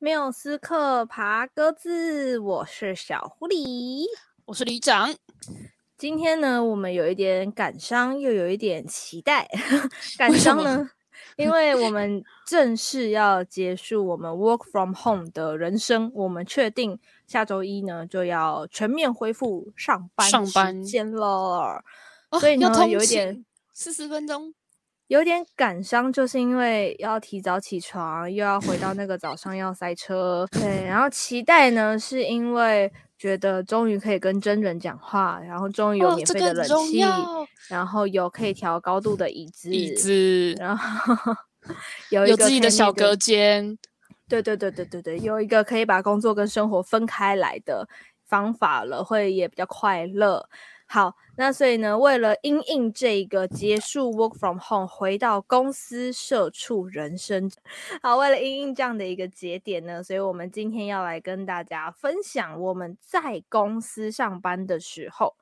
缪斯克爬鸽子，我是小狐狸，我是里长。今天呢，我们有一点感伤，又有一点期待。感伤呢，因为我们正式要结束我们 work from home 的人生，我们确定下周一呢就要全面恢复上班上班时间了。所以呢，有一点四十分钟。有点感伤，就是因为要提早起床，又要回到那个早上要塞车。对，然后期待呢，是因为觉得终于可以跟真人讲话，然后终于有免费的冷气，哦这个、然后有可以调高度的椅子，椅子，然后 有一个、有自己的小隔间。对对对对对对，有一个可以把工作跟生活分开来的方法了，会也比较快乐。好，那所以呢，为了因应这个结束 work from home，回到公司社畜人生，好，为了因应这样的一个节点呢，所以我们今天要来跟大家分享我们在公司上班的时候。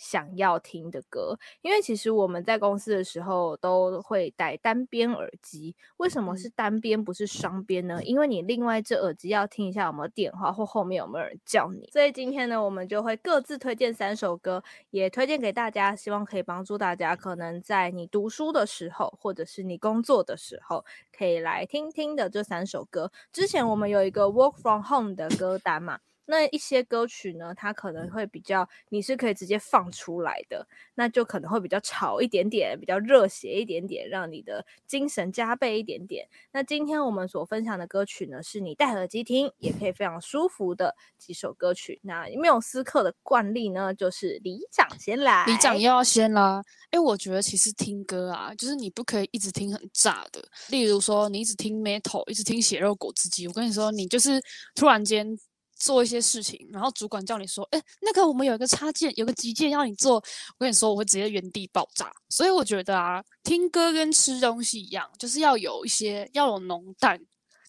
想要听的歌，因为其实我们在公司的时候都会戴单边耳机。为什么是单边不是双边呢？因为你另外一只耳机要听一下有没有电话或后面有没有人叫你。所以今天呢，我们就会各自推荐三首歌，也推荐给大家，希望可以帮助大家，可能在你读书的时候，或者是你工作的时候，可以来听听的这三首歌。之前我们有一个 Work from Home 的歌单嘛。那一些歌曲呢，它可能会比较，你是可以直接放出来的，那就可能会比较吵一点点，比较热血一点点，让你的精神加倍一点点。那今天我们所分享的歌曲呢，是你戴耳机听也可以非常舒服的几首歌曲。那缪斯克的惯例呢，就是里长先来，里长又要先啦。哎，我觉得其实听歌啊，就是你不可以一直听很炸的，例如说你一直听 metal，一直听血肉果汁机。我跟你说，你就是突然间。做一些事情，然后主管叫你说：“哎，那个我们有一个插件，有个急件要你做。”我跟你说，我会直接原地爆炸。所以我觉得啊，听歌跟吃东西一样，就是要有一些要有浓淡，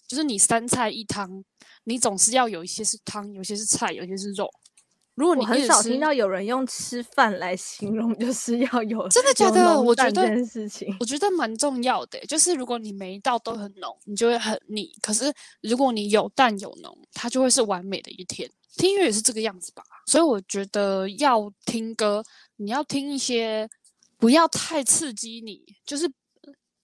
就是你三菜一汤，你总是要有一些是汤，有些是菜，有些是肉。如果你很少听到有人用吃饭来形容，就是要有 真的 假的？我觉得这件事情，我觉得蛮重要的。就是如果你每一道都很浓，你就会很腻。可是如果你有淡有浓，它就会是完美的一天。听音乐也是这个样子吧。所以我觉得要听歌，你要听一些不要太刺激你，就是。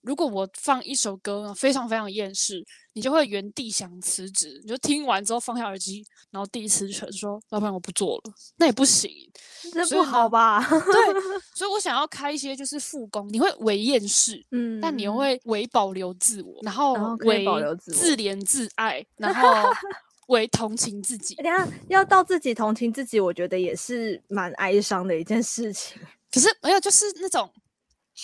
如果我放一首歌非常非常厌世，你就会原地想辞职。你就听完之后放下耳机，然后第一次说：“老板，我不做了。”那也不行，这不好吧？对，所以我想要开一些就是复工，你会为厌世，嗯，但你又会为保留自我，然后为保留自怜自爱，然后 为同情自己。等下要到自己同情自己，我觉得也是蛮哀伤的一件事情。可是没有，就是那种。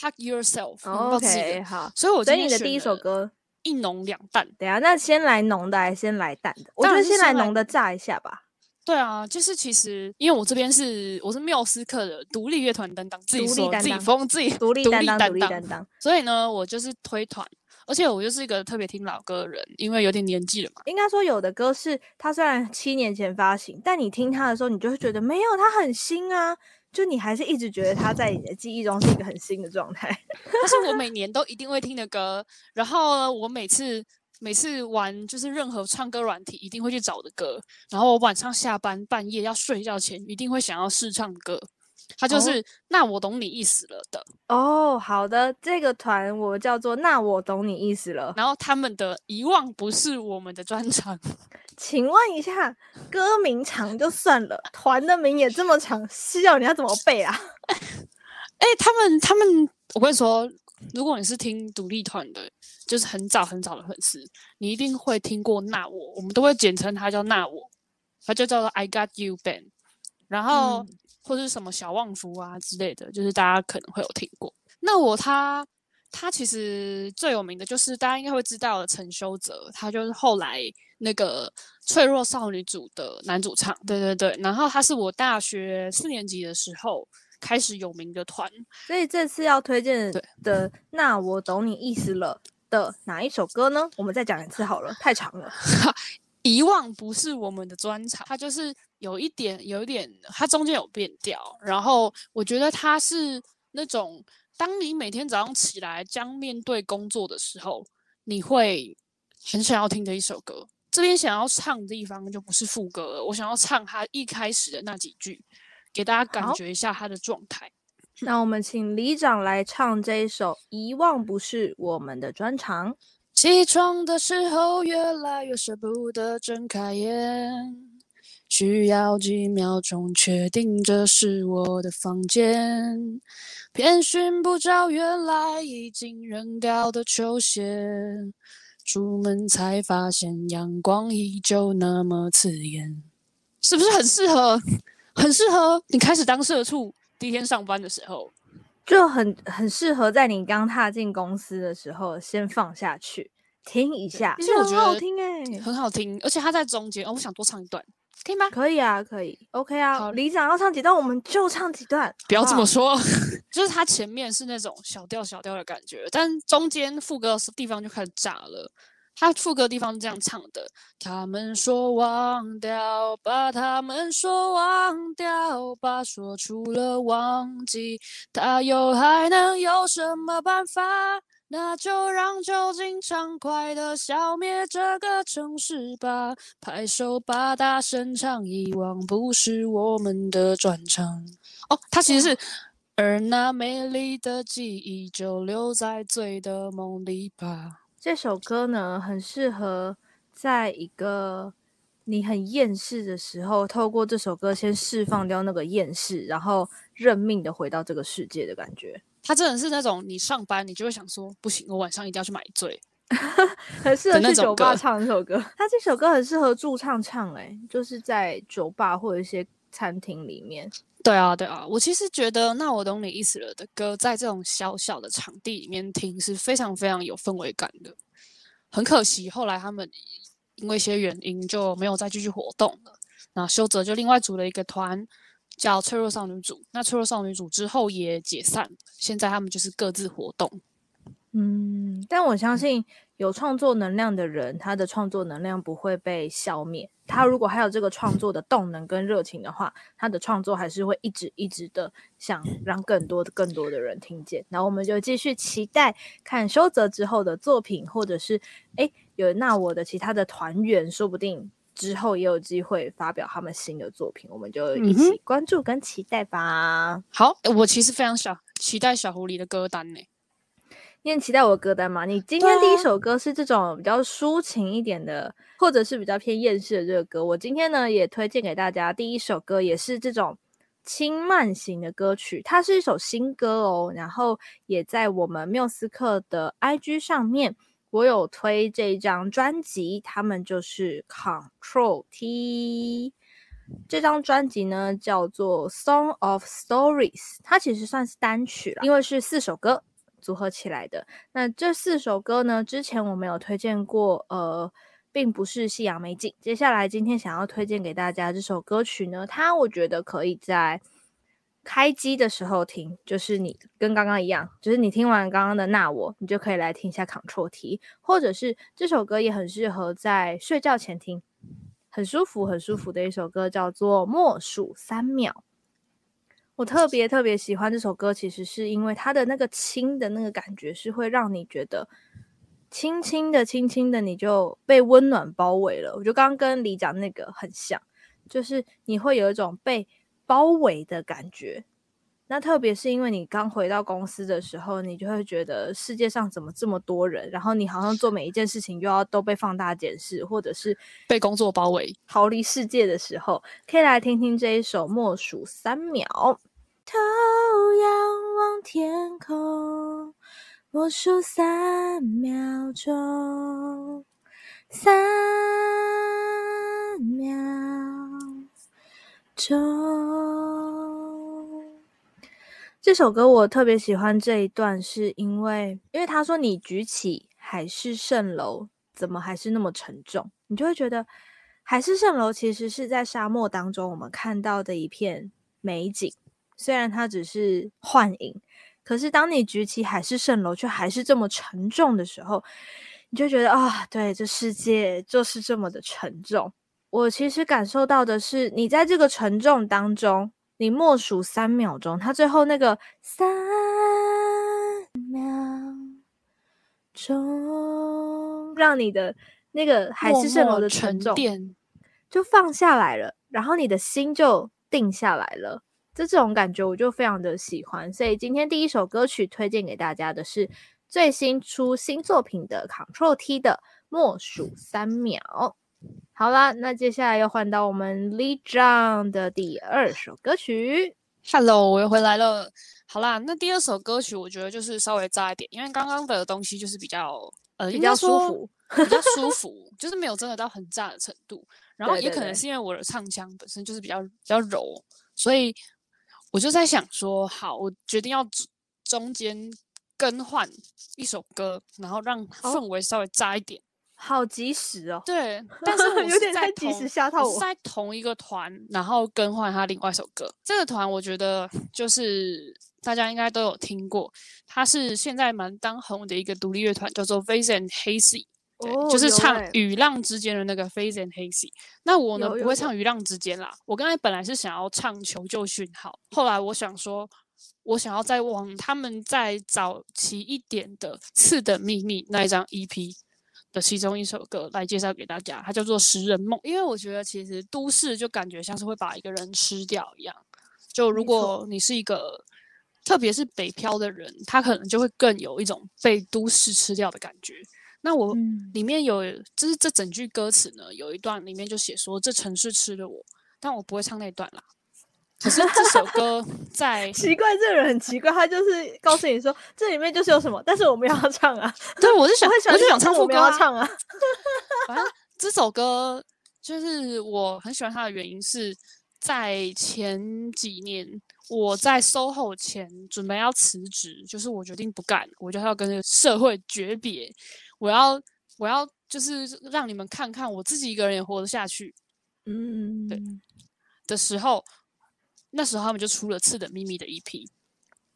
Hug yourself，OK，、oh, 好。所以，我所以你的第一首歌一浓两淡。等下，那先来浓的，还是先来淡的？我觉得先来浓的炸一下吧。对啊，就是其实因为我这边是我是缪斯克的独立乐团担当，自己说自己封自己独立担当，独立担当。所以呢，我就是推团，而且我就是一个特别听老歌的人，因为有点年纪了嘛。应该说，有的歌是它虽然七年前发行，但你听它的时候，你就会觉得没有，它很新啊。就你还是一直觉得它在你的记忆中是一个很新的状态，它是我每年都一定会听的歌。然后我每次每次玩就是任何唱歌软体，一定会去找的歌。然后我晚上下班半夜要睡觉前，一定会想要试唱歌。他就是、哦、那我懂你意思了的哦。好的，这个团我叫做那我懂你意思了。然后他们的遗忘不是我们的专长。请问一下，歌名长就算了，团的名也这么长，是要你要怎么背啊？哎、欸，他们他们，我跟你说，如果你是听独立团的，就是很早很早的粉丝，你一定会听过那我，我们都会简称它叫那我，它就叫做 I Got You Band，然后、嗯、或者是什么小旺夫啊之类的，就是大家可能会有听过。那我他他其实最有名的就是大家应该会知道的陈修泽，他就是后来。那个脆弱少女组的男主唱，对对对，然后他是我大学四年级的时候开始有名的团，所以这次要推荐的，那我懂你意思了的哪一首歌呢？我们再讲一次好了，太长了。遗忘不是我们的专长，它就是有一点，有一点，它中间有变调，然后我觉得它是那种，当你每天早上起来将面对工作的时候，你会很想要听的一首歌。这边想要唱的地方就不是副歌了，我想要唱他一开始的那几句，给大家感觉一下他的状态。那我们请李长来唱这一首《遗忘不是我们的专长》。起床的时候越来越舍不得睁开眼，需要几秒钟确定这是我的房间，遍寻不着原来已经扔掉的球鞋。出门才发现阳光依旧那么刺眼，是不是很适合？很适合你开始当社畜第一天上班的时候，就很很适合在你刚踏进公司的时候先放下去听一下。其实我觉得很好听哎、欸，很好听，而且它在中间哦，我想多唱一段，可以吗？可以啊，可以，OK 啊。好，里长要唱几段，我们就唱几段。不要这么说，就是他前面是那种小调小调的感觉，但中间副歌的地方就开始炸了。他副歌地方是这样唱的：他们说忘掉，把他们说忘掉，把说出了忘记，他又还能有什么办法？那就让酒精畅快的消灭这个城市吧，拍手吧，大声唱，遗忘不是我们的专长。哦，它其实是，而那美丽的记忆就留在醉的梦里吧。这首歌呢，很适合在一个你很厌世的时候，透过这首歌先释放掉那个厌世，然后认命的回到这个世界的感觉。他真的是那种你上班你就会想说，不行，我晚上一定要去买醉，很适合去酒吧唱这首歌。他这首歌很适合驻唱唱，哎，就是在酒吧或者一些餐厅里面。对啊，对啊，我其实觉得《那我懂你意思了》的歌，在这种小小的场地里面听是非常非常有氛围感的。很可惜，后来他们因为一些原因就没有再继续活动了。那修泽就另外组了一个团，叫脆弱少女组。那脆弱少女组之后也解散，现在他们就是各自活动。嗯，但我相信有创作能量的人，他的创作能量不会被消灭。他如果还有这个创作的动能跟热情的话，他的创作还是会一直一直的想让更多的更多的人听见。然后我们就继续期待看修泽之后的作品，或者是诶有那我的其他的团员，说不定之后也有机会发表他们新的作品，我们就一起关注跟期待吧。嗯、好，我其实非常想期待小狐狸的歌单呢。你很期待我的歌单吗？你今天第一首歌是这种比较抒情一点的，或者是比较偏厌世的这个歌。我今天呢也推荐给大家第一首歌，也是这种轻慢型的歌曲。它是一首新歌哦，然后也在我们缪斯克的 IG 上面，我有推这张专辑，他们就是 Control T。这张专辑呢叫做 Song of Stories，它其实算是单曲了，因为是四首歌。组合起来的。那这四首歌呢，之前我们有推荐过，呃，并不是夕阳美景。接下来今天想要推荐给大家这首歌曲呢，它我觉得可以在开机的时候听，就是你跟刚刚一样，就是你听完刚刚的那我，你就可以来听一下 Control T，或者是这首歌也很适合在睡觉前听，很舒服很舒服的一首歌，叫做默数三秒。我特别特别喜欢这首歌，其实是因为它的那个轻的那个感觉，是会让你觉得轻轻的、轻轻的，你就被温暖包围了。我觉得刚刚跟李讲那个很像，就是你会有一种被包围的感觉。那特别是因为你刚回到公司的时候，你就会觉得世界上怎么这么多人，然后你好像做每一件事情又要都被放大检视，或者是被工作包围、逃离世界的时候，可以来听听这一首《默数三秒》。头仰望天空，默数三秒钟，三秒钟。这首歌我特别喜欢这一段，是因为因为他说，你举起海市蜃楼，怎么还是那么沉重？你就会觉得海市蜃楼其实是在沙漠当中我们看到的一片美景，虽然它只是幻影，可是当你举起海市蜃楼却还是这么沉重的时候，你就觉得啊，对，这世界就是这么的沉重。我其实感受到的是，你在这个沉重当中。你默数三秒钟，他最后那个三秒钟，让你的那个海市蜃楼的沉重就放下来了，然后你的心就定下来了。这这种感觉我就非常的喜欢，所以今天第一首歌曲推荐给大家的是最新出新作品的 Control T 的《默数三秒》。好啦，那接下来又换到我们 Lee John 的第二首歌曲。Hello，我又回来了。好啦，那第二首歌曲我觉得就是稍微炸一点，因为刚刚的东西就是比较呃比较舒服，比较 舒服，就是没有真的到很炸的程度。然后也可能是因为我的唱腔本身就是比较比较柔，所以我就在想说，好，我决定要中间更换一首歌，然后让氛围稍微炸一点。哦好及时哦，对，但是我是有点太及时吓到我。我在同一个团，然后更换他另外一首歌。这个团我觉得就是大家应该都有听过，他是现在蛮当红的一个独立乐团，叫做 v a s e and Hazy，对，哦、就是唱《雨浪之间》的那个 Vast and Hazy。那我呢不会唱《雨浪之间》啦，我刚才本来是想要唱《求救讯号》，后来我想说，我想要再往他们再早期一点的《次的秘密》那一张 EP。的其中一首歌来介绍给大家，它叫做《食人梦》。因为我觉得其实都市就感觉像是会把一个人吃掉一样。就如果你是一个，特别是北漂的人，他可能就会更有一种被都市吃掉的感觉。那我里面有，就是这整句歌词呢，有一段里面就写说：“这城市吃了我。”但我不会唱那段啦。可是这首歌在 奇怪，这个人很奇怪，他就是告诉你说 这里面就是有什么，但是我们要唱啊。对，我就想，我就想唱副歌要唱啊。反正这首歌就是我很喜欢它的原因是在前几年我在 SOHO 前准备要辞职，就是我决定不干，我就要跟这个社会诀别，我要我要就是让你们看看我自己一个人也活得下去。嗯，对的时候。那时候他们就出了《刺的秘密》的 EP，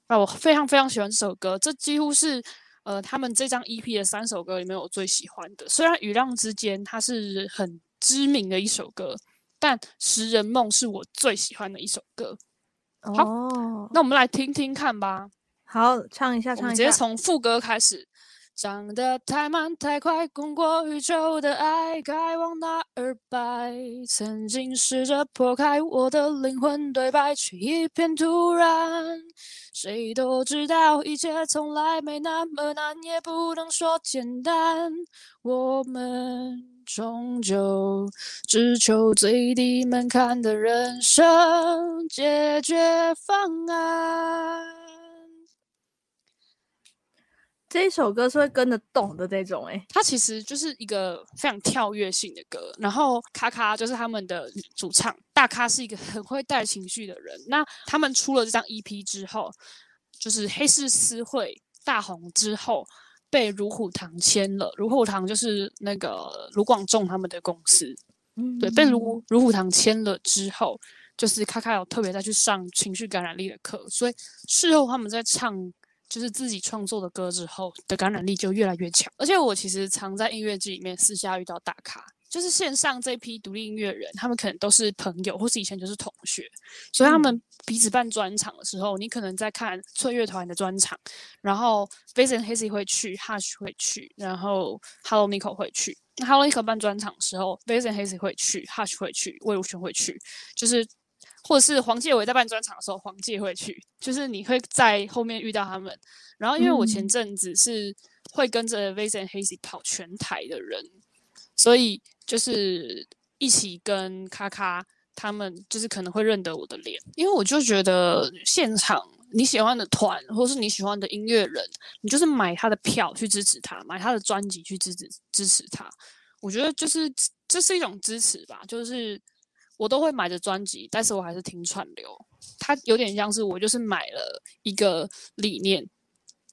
啊，我非常非常喜欢这首歌，这几乎是呃他们这张 EP 的三首歌里面我最喜欢的。虽然《雨浪之间》它是很知名的一首歌，但《食人梦》是我最喜欢的一首歌。好，哦、那我们来听听看吧。好，唱一下，唱一下，直接从副歌开始。长得太慢太快，滚过宇宙的爱该往哪儿摆？曾经试着破开我的灵魂对白，却一片突然。谁都知道一切从来没那么难，也不能说简单。我们终究只求最低门槛的人生解决方案。这一首歌是会跟得动的这种，诶，它其实就是一个非常跳跃性的歌。然后卡卡就是他们的主唱，大咖是一个很会带情绪的人。那他们出了这张 EP 之后，就是黑市私会大红之后，被如虎堂签了。如虎堂就是那个卢广仲他们的公司，嗯，对，被如如虎堂签了之后，就是卡卡有特别再去上情绪感染力的课，所以事后他们在唱。就是自己创作的歌之后的感染力就越来越强，而且我其实常在音乐剧里面私下遇到大咖，就是线上这批独立音乐人，他们可能都是朋友，或是以前就是同学，所以他们彼此办专场的时候，你可能在看翠乐团的专场，然后 Vast & Hazy 会去，Hush 会去，然后 Hello Nico 会去，Hello Nico 办专场的时候，Vast & Hazy 会去，Hush 会去，魏如萱会去，就是。或者是黄介伟在办专场的时候，黄介会去，就是你会在后面遇到他们。然后，因为我前阵子是会跟着 Vast & Hazy 跑全台的人，所以就是一起跟卡卡他们，就是可能会认得我的脸。因为我就觉得现场你喜欢的团，或是你喜欢的音乐人，你就是买他的票去支持他，买他的专辑去支持支持他。我觉得就是这是一种支持吧，就是。我都会买着专辑，但是我还是听串流。它有点像是我就是买了一个理念，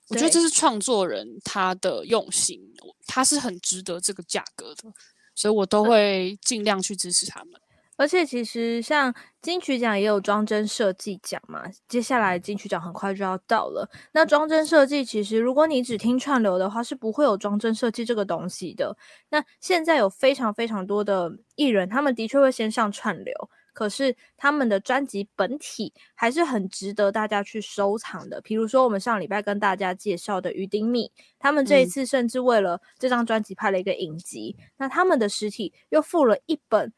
我觉得这是创作人他的用心，他是很值得这个价格的，所以我都会尽量去支持他们。而且其实像金曲奖也有装帧设计奖嘛，接下来金曲奖很快就要到了。那装帧设计其实如果你只听串流的话，是不会有装帧设计这个东西的。那现在有非常非常多的艺人，他们的确会先上串流，可是他们的专辑本体还是很值得大家去收藏的。比如说我们上礼拜跟大家介绍的于丁密，他们这一次甚至为了这张专辑拍了一个影集，嗯、那他们的实体又附了一本。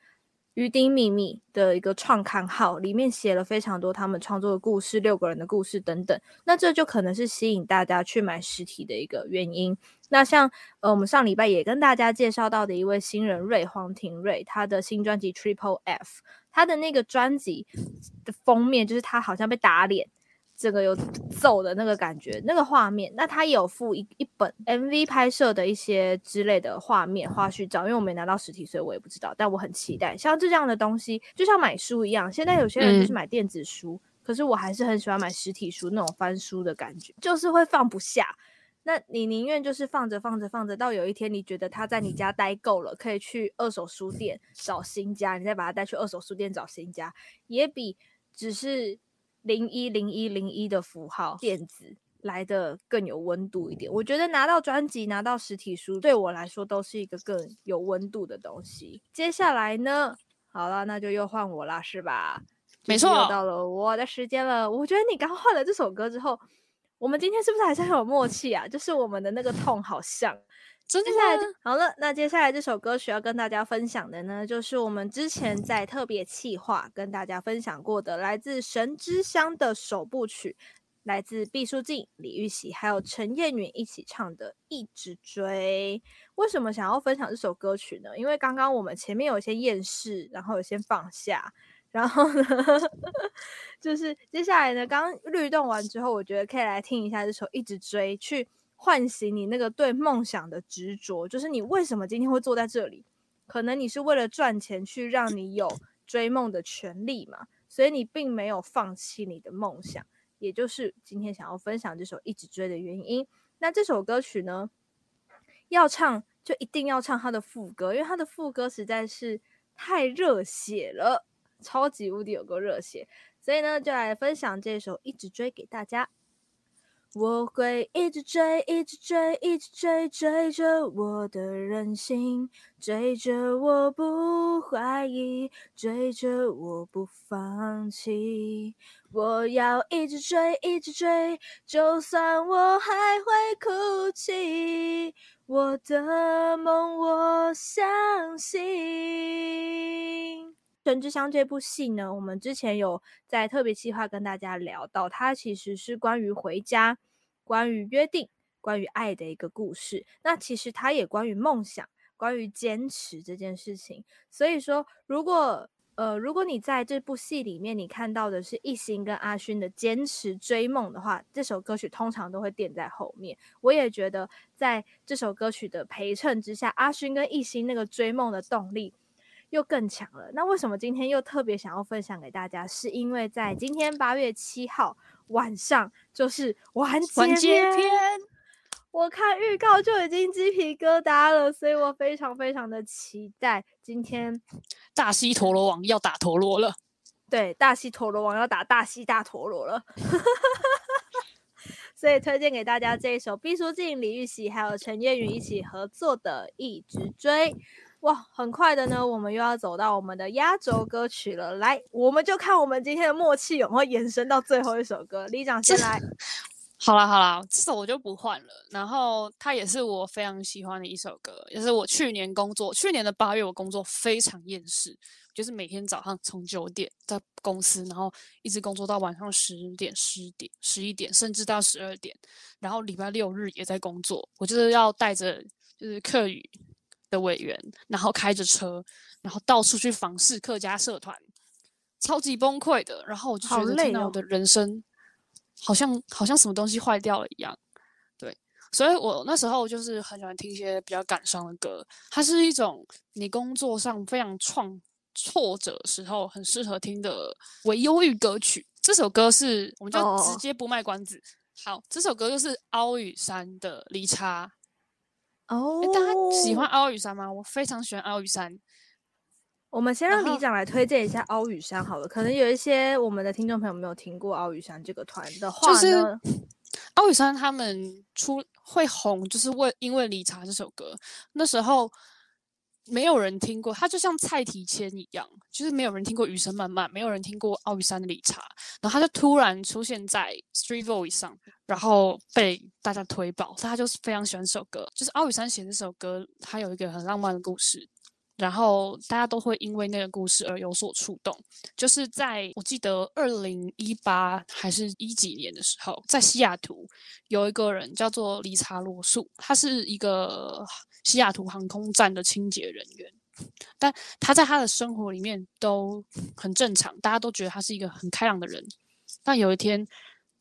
鱼丁秘密的一个创刊号，里面写了非常多他们创作的故事，六个人的故事等等。那这就可能是吸引大家去买实体的一个原因。那像呃，我们上礼拜也跟大家介绍到的一位新人瑞黄庭瑞，他的新专辑 Triple F，他的那个专辑的封面就是他好像被打脸。这个有揍的那个感觉，那个画面，那他也有附一一本 MV 拍摄的一些之类的画面花絮照，因为我没拿到实体，所以我也不知道，但我很期待。像这样的东西，就像买书一样，现在有些人就是买电子书，嗯、可是我还是很喜欢买实体书那种翻书的感觉，就是会放不下。那你宁愿就是放着放着放着，到有一天你觉得他在你家待够了，可以去二手书店找新家，你再把它带去二手书店找新家，也比只是。零一零一零一的符号电子来的更有温度一点，我觉得拿到专辑、拿到实体书对我来说都是一个更有温度的东西。接下来呢，好了，那就又换我啦，是吧？没错，又到了我的时间了。我觉得你刚换了这首歌之后，我们今天是不是还是很有默契啊？就是我们的那个痛好像。接下来好了，那接下来这首歌曲要跟大家分享的呢，就是我们之前在特别企划跟大家分享过的，来自神之乡的首部曲，来自毕书尽、李玉玺还有陈燕允一起唱的《一直追》。为什么想要分享这首歌曲呢？因为刚刚我们前面有些厌世，然后有些放下，然后呢，就是接下来呢，刚律动完之后，我觉得可以来听一下这首《一直追》去。唤醒你那个对梦想的执着，就是你为什么今天会坐在这里？可能你是为了赚钱去让你有追梦的权利嘛，所以你并没有放弃你的梦想，也就是今天想要分享这首《一直追》的原因。那这首歌曲呢，要唱就一定要唱它的副歌，因为它的副歌实在是太热血了，超级无敌有够热血，所以呢，就来分享这首《一直追》给大家。我会一直追，一直追，一直追，追着我的任性，追着我不怀疑，追着我不放弃。我要一直追，一直追，就算我还会哭泣。我的梦，我相信。《神之乡》这部戏呢，我们之前有在特别计划跟大家聊到，它其实是关于回家、关于约定、关于爱的一个故事。那其实它也关于梦想、关于坚持这件事情。所以说，如果呃，如果你在这部戏里面你看到的是一心跟阿勋的坚持追梦的话，这首歌曲通常都会垫在后面。我也觉得，在这首歌曲的陪衬之下，阿勋跟一心那个追梦的动力。又更强了。那为什么今天又特别想要分享给大家？是因为在今天八月七号晚上，就是完结篇。我看预告就已经鸡皮疙瘩了，所以我非常非常的期待今天大西陀螺王要打陀螺了。对，大西陀螺王要打大西大陀螺了。所以推荐给大家这一首毕书尽、李玉玺还有陈彦允一起合作的《一直追》。哇，很快的呢，我们又要走到我们的压轴歌曲了。来，我们就看我们今天的默契有没有延伸到最后一首歌。李长先来。好啦好啦，这首我就不换了。然后它也是我非常喜欢的一首歌，也是我去年工作，去年的八月我工作非常厌世，就是每天早上从九点在公司，然后一直工作到晚上十点、十点、十一点，甚至到十二点。然后礼拜六日也在工作，我就是要带着就是客语。的委员，然后开着车，然后到处去访视客家社团，超级崩溃的。然后我就觉得，天哪，我的人生好像好，好像什么东西坏掉了一样。对，所以我那时候就是很喜欢听一些比较感伤的歌。它是一种你工作上非常创挫折的时候很适合听的为忧郁歌曲。这首歌是，我们就直接不卖关子。Oh. 好，这首歌就是凹雨山的离差。哦、oh，大家喜欢凹雨山吗？我非常喜欢凹雨山。我们先让李长来推荐一下凹雨山好了。可能有一些我们的听众朋友没有听过凹雨山这个团的话呢，就是凹雨山他们出会红，就是为因为理查这首歌。那时候没有人听过，他就像蔡提谦一样，就是没有人听过雨声漫漫，没有人听过奥羽山的理查，然后他就突然出现在 Street Voice 上，然后被大家推爆，所以他就是非常喜欢这首歌。就是奥羽山写这首歌，他有一个很浪漫的故事，然后大家都会因为那个故事而有所触动。就是在我记得二零一八还是一几年的时候，在西雅图有一个人叫做理查罗素，他是一个。西雅图航空站的清洁人员，但他在他的生活里面都很正常，大家都觉得他是一个很开朗的人。但有一天，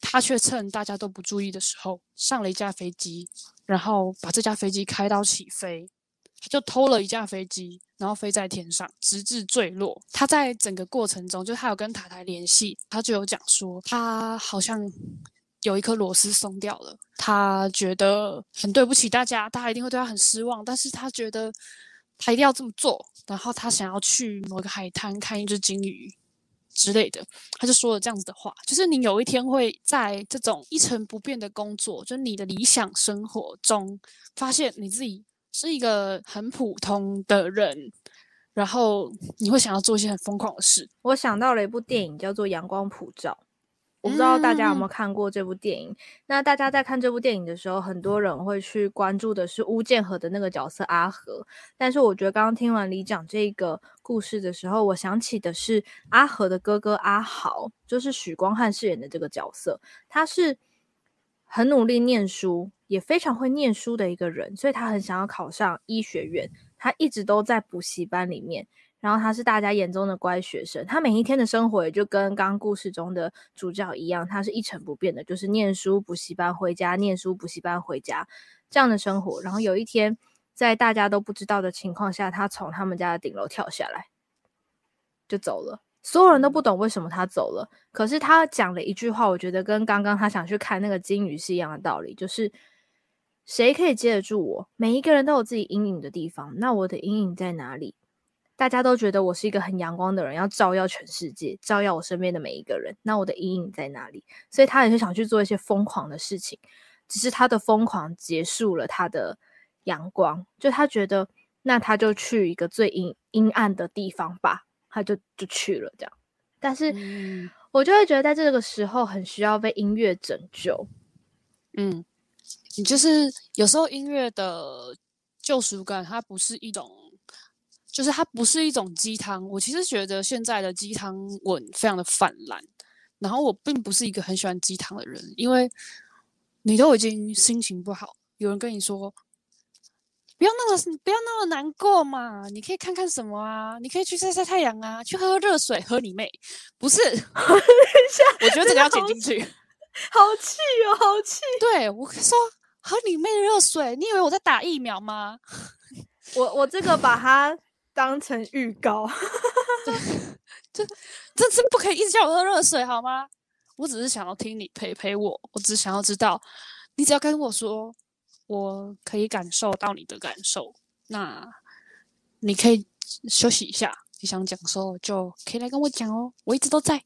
他却趁大家都不注意的时候，上了一架飞机，然后把这架飞机开到起飞，他就偷了一架飞机，然后飞在天上，直至坠落。他在整个过程中，就他有跟塔台联系，他就有讲说，他好像。有一颗螺丝松掉了，他觉得很对不起大家，大家一定会对他很失望。但是他觉得他一定要这么做，然后他想要去某个海滩看一只鲸鱼之类的，他就说了这样子的话：就是你有一天会在这种一成不变的工作，就是你的理想生活中，发现你自己是一个很普通的人，然后你会想要做一些很疯狂的事。我想到了一部电影，叫做《阳光普照》。我不知道大家有没有看过这部电影。嗯。那大家在看这部电影的时候，很多人会去关注的是巫建和的那个角色阿和。但是我觉得刚刚听完李讲这个故事的时候，我想起的是阿和的哥哥阿豪，就是许光汉饰演的这个角色。他是很努力念书，也非常会念书的一个人，所以他很想要考上医学院。他一直都在补习班里面。然后他是大家眼中的乖学生，他每一天的生活也就跟刚刚故事中的主角一样，他是一成不变的，就是念书、补习班回家，念书、补习班回家这样的生活。然后有一天，在大家都不知道的情况下，他从他们家的顶楼跳下来，就走了。所有人都不懂为什么他走了，可是他讲了一句话，我觉得跟刚刚他想去看那个鲸鱼是一样的道理，就是谁可以接得住我？每一个人都有自己阴影的地方，那我的阴影在哪里？大家都觉得我是一个很阳光的人，要照耀全世界，照耀我身边的每一个人。那我的阴影在哪里？所以他也是想去做一些疯狂的事情，只是他的疯狂结束了他的阳光。就他觉得，那他就去一个最阴阴暗的地方吧，他就就去了这样。但是我就会觉得，在这个时候很需要被音乐拯救。嗯，你就是有时候音乐的救赎感，它不是一种。就是它不是一种鸡汤，我其实觉得现在的鸡汤文非常的泛滥，然后我并不是一个很喜欢鸡汤的人，因为你都已经心情不好，有人跟你说不要那么不要那么难过嘛，你可以看看什么啊，你可以去晒晒太阳啊，去喝喝热水，喝你妹！不是，我觉得这个要剪进去，好气哦，好气！对，我说喝你妹的热水，你以为我在打疫苗吗？我我这个把它。当成预告，这这次不可以一直叫我喝热水好吗？我只是想要听你陪陪我，我只想要知道，你只要跟我说，我可以感受到你的感受，那你可以休息一下，你想讲的时候就可以来跟我讲哦，我一直都在。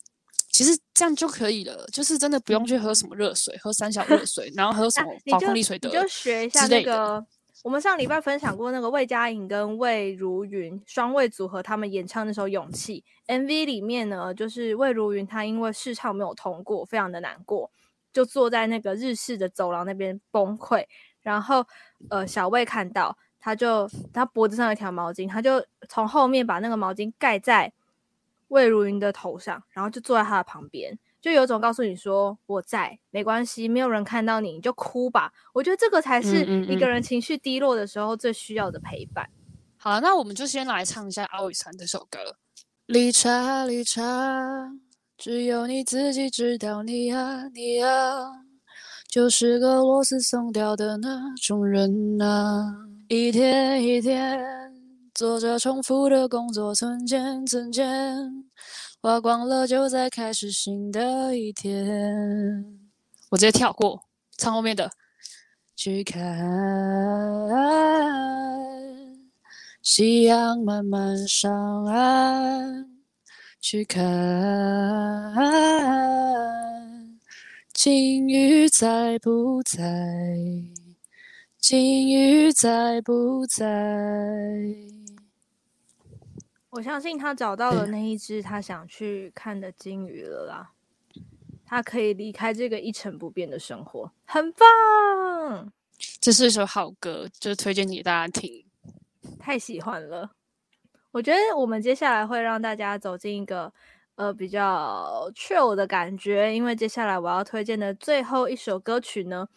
其实这样就可以了，就是真的不用去喝什么热水，喝三小热水，然后喝什么宝矿力水的，你就学一下那个。我们上礼拜分享过那个魏佳颖跟魏如云双位组合，他们演唱那首《勇气》MV 里面呢，就是魏如云她因为试唱没有通过，非常的难过，就坐在那个日式的走廊那边崩溃。然后呃，小魏看到，他就他脖子上有一条毛巾，他就从后面把那个毛巾盖在魏如云的头上，然后就坐在他的旁边。就有种告诉你说我在，没关系，没有人看到你，你就哭吧。我觉得这个才是一个人情绪低落的时候最需要的陪伴。嗯嗯嗯。好，那我们就先来唱一下奥羽山这首歌。理查，理查，只有你自己知道你，你啊，你啊，就是个螺丝松掉的那种人啊。一天一天做着重复的工作，存钱，存钱。花光了，就再开始新的一天。我直接跳过，唱后面的。去看夕阳慢慢上岸，去看鲸鱼在不在，金鱼在不在。我相信他找到了那一只他想去看的金鱼了啦，他可以离开这个一成不变的生活，很棒。这是一首好歌，就推荐给大家听。太喜欢了，我觉得我们接下来会让大家走进一个呃比较 chill 的感觉，因为接下来我要推荐的最后一首歌曲呢。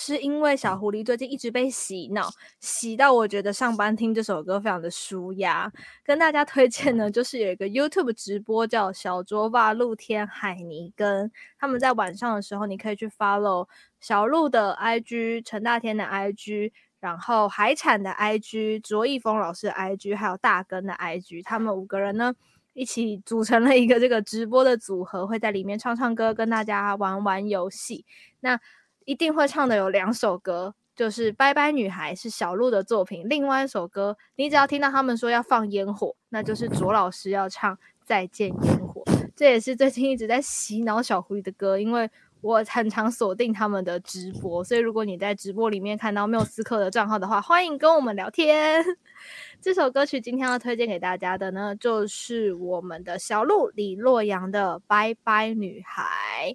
是因为小狐狸最近一直被洗脑，洗到我觉得上班听这首歌非常的舒压。跟大家推荐呢，就是有一个 YouTube 直播叫小卓吧露天海尼根，他们在晚上的时候，你可以去 follow 小鹿的 IG、陈大天的 IG，然后海产的 IG、卓一峰老师的 IG，还有大根的 IG，他们五个人呢一起组成了一个这个直播的组合，会在里面唱唱歌，跟大家玩玩游戏。那一定会唱的有两首歌，就是《拜拜女孩》是小鹿的作品，另外一首歌，你只要听到他们说要放烟火，那就是卓老师要唱《再见烟火》，这也是最近一直在洗脑小狐狸的歌，因为我很常锁定他们的直播，所以如果你在直播里面看到缪斯克的账号的话，欢迎跟我们聊天。这首歌曲今天要推荐给大家的呢，就是我们的小鹿李洛阳的《拜拜女孩》。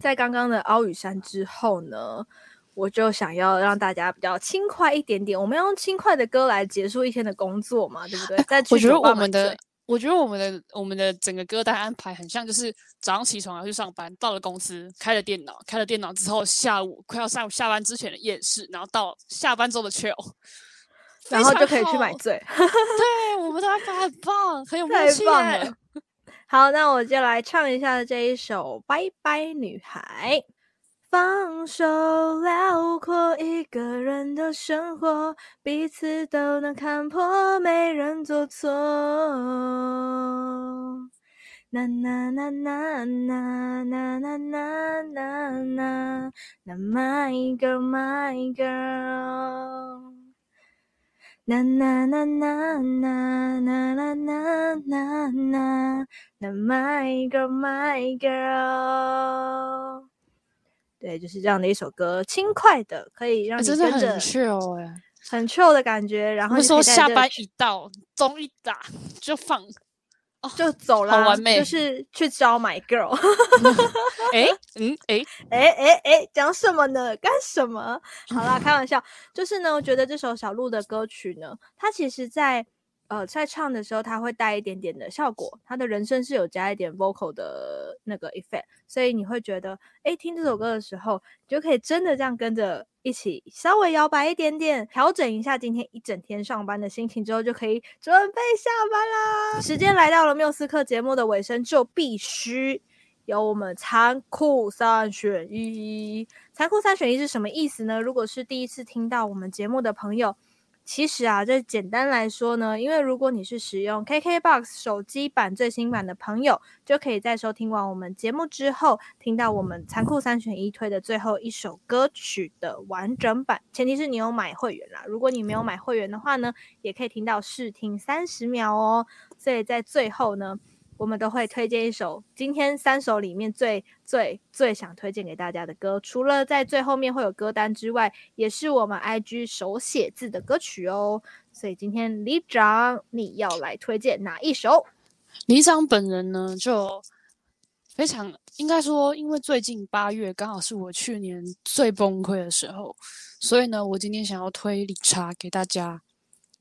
在刚刚的奥羽山之后呢，我就想要让大家比较轻快一点点。我们要用轻快的歌来结束一天的工作嘛，对不对？在我觉得我们的，我觉得我们的，我们的整个歌单安排很像，就是早上起床要去上班，到了公司开了电脑，开了电脑之后，下午快要上下班之前的夜市，然后到下班之后的 chill，然后就可以去买醉。对，我们的安排很棒，很有默契。太棒了。好，那我就来唱一下这一首《拜拜女孩》。放手，辽阔一个人的生活，彼此都能看破，没人做错。啦啦啦啦啦啦啦啦啦啦，My girl, my girl。啦啦啦啦啦啦啦啦啦啦，My girl, my girl。对，就是这样的一首歌，轻快的，可以让你跟着很 chill 哎，很 chill 的感觉。然后说下班一到，钟一打就放。就走了，好完美，就是去找 my girl。哎，嗯，哎，哎，哎，哎，讲什么呢？干什么？好啦，开玩笑。就是呢，我觉得这首小鹿的歌曲呢，它其实在呃在唱的时候，它会带一点点的效果，它的人声是有加一点 vocal 的那个 effect，所以你会觉得，哎，听这首歌的时候，你就可以真的这样跟着。一起稍微摇摆一点点，调整一下今天一整天上班的心情之后，就可以准备下班啦。时间来到了缪斯克节目的尾声，就必须有我们残酷三选一。残酷三选一是什么意思呢？如果是第一次听到我们节目的朋友。其实啊，这简单来说呢，因为如果你是使用 KKBOX 手机版最新版的朋友，就可以在收听完我们节目之后，听到我们残酷三选一推的最后一首歌曲的完整版。前提是你有买会员啦，如果你没有买会员的话呢，也可以听到试听三十秒哦。所以在最后呢。我们都会推荐一首今天三首里面最最最想推荐给大家的歌，除了在最后面会有歌单之外，也是我们 IG 手写字的歌曲哦。所以今天李长你要来推荐哪一首？李长本人呢就非常应该说，因为最近八月刚好是我去年最崩溃的时候，所以呢，我今天想要推理查给大家。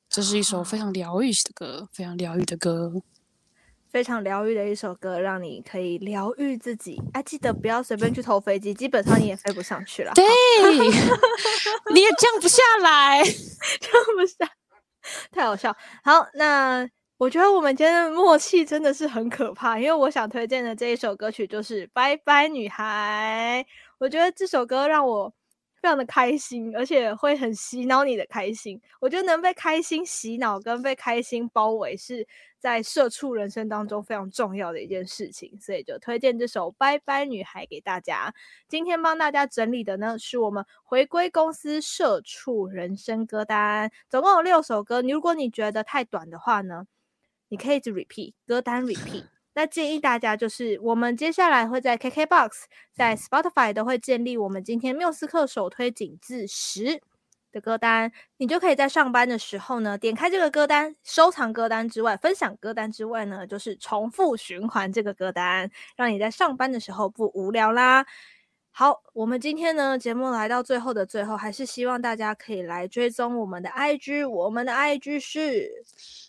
这是一首非常疗愈的歌，非常疗愈的歌。非常疗愈的一首歌，让你可以疗愈自己。哎，记得不要随便去偷飞机，基本上你也飞不上去了。对，你也降不下来，降不下，太好笑。好，那我觉得我们今天的默契真的是很可怕，因为我想推荐的这一首歌曲就是《拜拜女孩》。我觉得这首歌让我非常的开心，而且会很洗脑你的开心。我觉得能被开心洗脑跟被开心包围是。在社畜人生当中非常重要的一件事情，所以就推荐这首《拜拜女孩》给大家。今天帮大家整理的呢，是我们回归公司社畜人生歌单，总共有六首歌。你如果你觉得太短的话呢，你可以一直 repeat 歌单 repeat。那建议大家就是，我们接下来会在 KKBOX、在 Spotify 都会建立我们今天缪斯克首推紧字十的歌单，你就可以在上班的时候呢，点开这个歌单，收藏歌单之外，分享歌单之外呢，就是重复循环这个歌单，让你在上班的时候不无聊啦。好，我们今天呢，节目来到最后的最后，还是希望大家可以来追踪我们的 IG，我们的 IG 是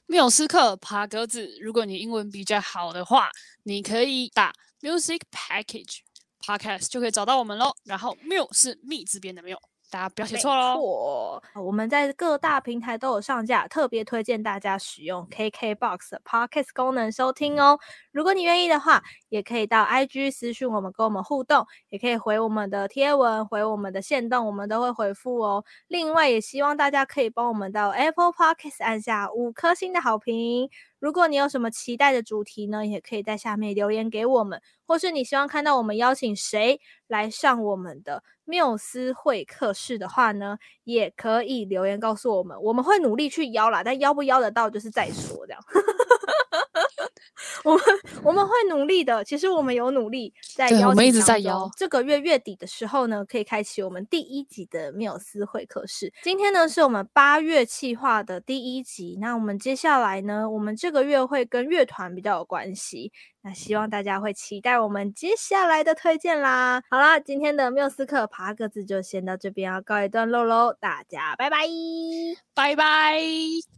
缪斯克爬格子。如果你英文比较好的话，你可以打 Music Package Podcast 就可以找到我们喽。然后缪是密字边的缪。大家不要写错喽！我们在各大平台都有上架，特别推荐大家使用 KKBOX 的 Podcast 功能收听哦。如果你愿意的话，也可以到 IG 私讯我们，跟我们互动，也可以回我们的贴文，回我们的线动，我们都会回复哦。另外，也希望大家可以帮我们到 Apple Podcast 按下五颗星的好评。如果你有什么期待的主题呢，也可以在下面留言给我们，或是你希望看到我们邀请谁来上我们的缪斯会客室的话呢，也可以留言告诉我们，我们会努力去邀啦，但邀不邀得到就是再说这样。我们我们会努力的，其实我们有努力在邀，我们一直在邀。这个月月底的时候呢，可以开启我们第一集的缪斯会客室。今天呢，是我们八月计划的第一集。那我们接下来呢，我们这个月会跟乐团比较有关系。那希望大家会期待我们接下来的推荐啦。好啦，今天的缪斯克爬格子就先到这边要告一段落喽，大家拜拜，拜拜。